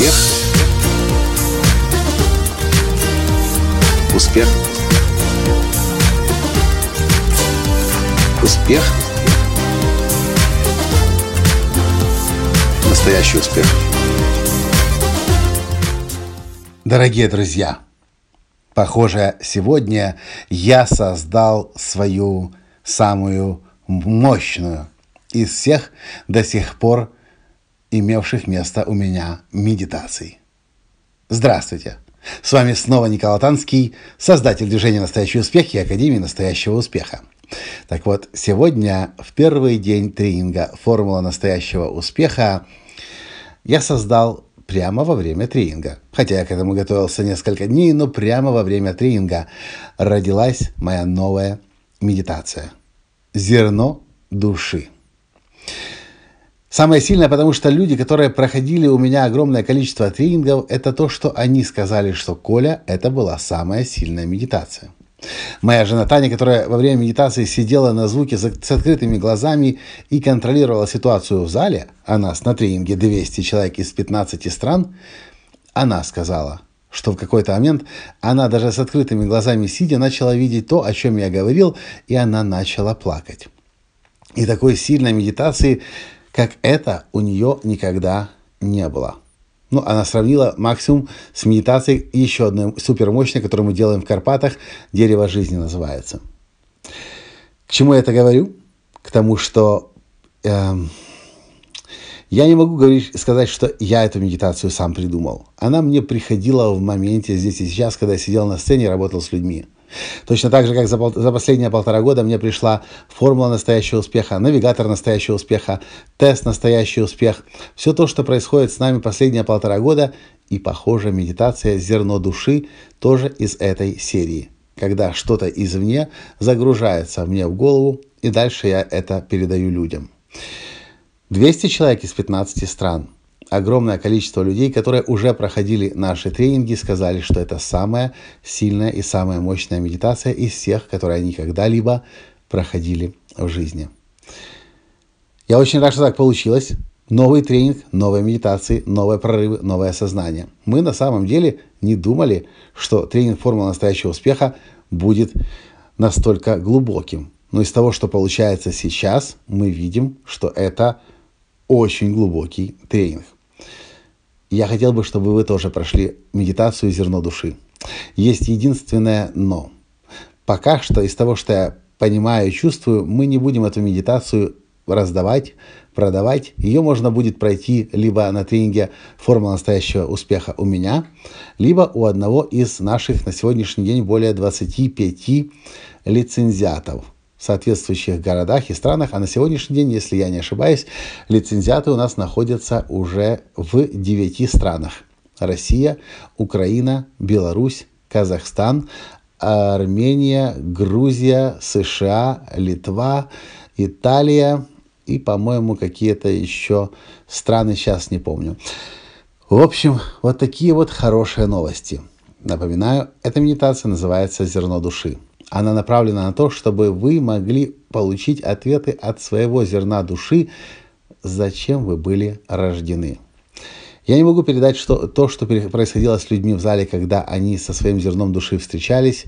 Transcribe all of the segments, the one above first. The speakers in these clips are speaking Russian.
Успех. Успех. Успех. Настоящий успех. Дорогие друзья, похоже, сегодня я создал свою самую мощную из всех до сих пор имевших место у меня медитаций. Здравствуйте! С вами снова Николай Танский, создатель движения «Настоящий успех» и Академии «Настоящего успеха». Так вот, сегодня, в первый день тренинга «Формула настоящего успеха», я создал прямо во время тренинга. Хотя я к этому готовился несколько дней, но прямо во время тренинга родилась моя новая медитация. Зерно души. Самое сильное, потому что люди, которые проходили у меня огромное количество тренингов, это то, что они сказали, что Коля, это была самая сильная медитация. Моя жена Таня, которая во время медитации сидела на звуке с открытыми глазами и контролировала ситуацию в зале, а нас на тренинге 200 человек из 15 стран, она сказала, что в какой-то момент она даже с открытыми глазами сидя начала видеть то, о чем я говорил, и она начала плакать. И такой сильной медитации как это у нее никогда не было. Ну, она сравнила максимум с медитацией еще одной супермощной, которую мы делаем в Карпатах, «Дерево жизни» называется. К чему я это говорю? К тому, что э, я не могу говорить, сказать, что я эту медитацию сам придумал. Она мне приходила в моменте здесь и сейчас, когда я сидел на сцене и работал с людьми. Точно так же, как за, пол, за последние полтора года мне пришла формула настоящего успеха, навигатор настоящего успеха, тест настоящий успех. Все то, что происходит с нами последние полтора года, и, похоже, медитация «Зерно души» тоже из этой серии. Когда что-то извне загружается мне в голову, и дальше я это передаю людям. 200 человек из 15 стран – огромное количество людей, которые уже проходили наши тренинги, сказали, что это самая сильная и самая мощная медитация из всех, которые они когда-либо проходили в жизни. Я очень рад, что так получилось. Новый тренинг, новые медитации, новые прорывы, новое сознание. Мы на самом деле не думали, что тренинг «Формула настоящего успеха» будет настолько глубоким. Но из того, что получается сейчас, мы видим, что это очень глубокий тренинг. Я хотел бы, чтобы вы тоже прошли медитацию «Зерно души». Есть единственное «но». Пока что из того, что я понимаю и чувствую, мы не будем эту медитацию раздавать, продавать. Ее можно будет пройти либо на тренинге «Формула настоящего успеха» у меня, либо у одного из наших на сегодняшний день более 25 лицензиатов – соответствующих городах и странах, а на сегодняшний день, если я не ошибаюсь, лицензиаты у нас находятся уже в девяти странах. Россия, Украина, Беларусь, Казахстан, Армения, Грузия, США, Литва, Италия и, по-моему, какие-то еще страны, сейчас не помню. В общем, вот такие вот хорошие новости. Напоминаю, эта медитация называется «Зерно души». Она направлена на то, чтобы вы могли получить ответы от своего зерна души, зачем вы были рождены. Я не могу передать что, то, что происходило с людьми в зале, когда они со своим зерном души встречались,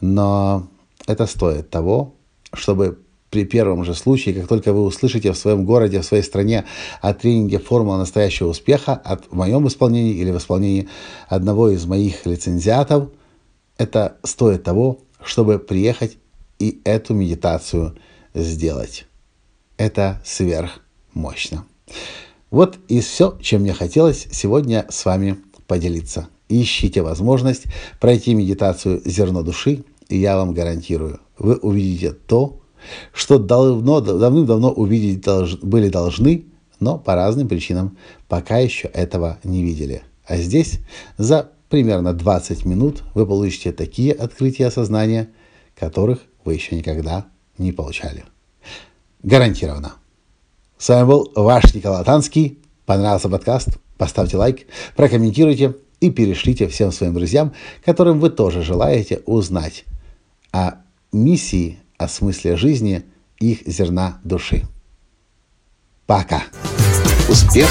но это стоит того, чтобы при первом же случае, как только вы услышите в своем городе, в своей стране о тренинге «Формула настоящего успеха» от, в моем исполнении или в исполнении одного из моих лицензиатов, это стоит того, чтобы приехать и эту медитацию сделать. Это сверхмощно. Вот и все, чем мне хотелось сегодня с вами поделиться. Ищите возможность пройти медитацию «Зерно души», и я вам гарантирую, вы увидите то, что давно, давным-давно увидеть долж, были должны, но по разным причинам пока еще этого не видели. А здесь за примерно 20 минут вы получите такие открытия сознания, которых вы еще никогда не получали. Гарантированно. С вами был ваш Николай Танский. Понравился подкаст? Поставьте лайк, прокомментируйте и перешлите всем своим друзьям, которым вы тоже желаете узнать о миссии, о смысле жизни их зерна души. Пока. Успех!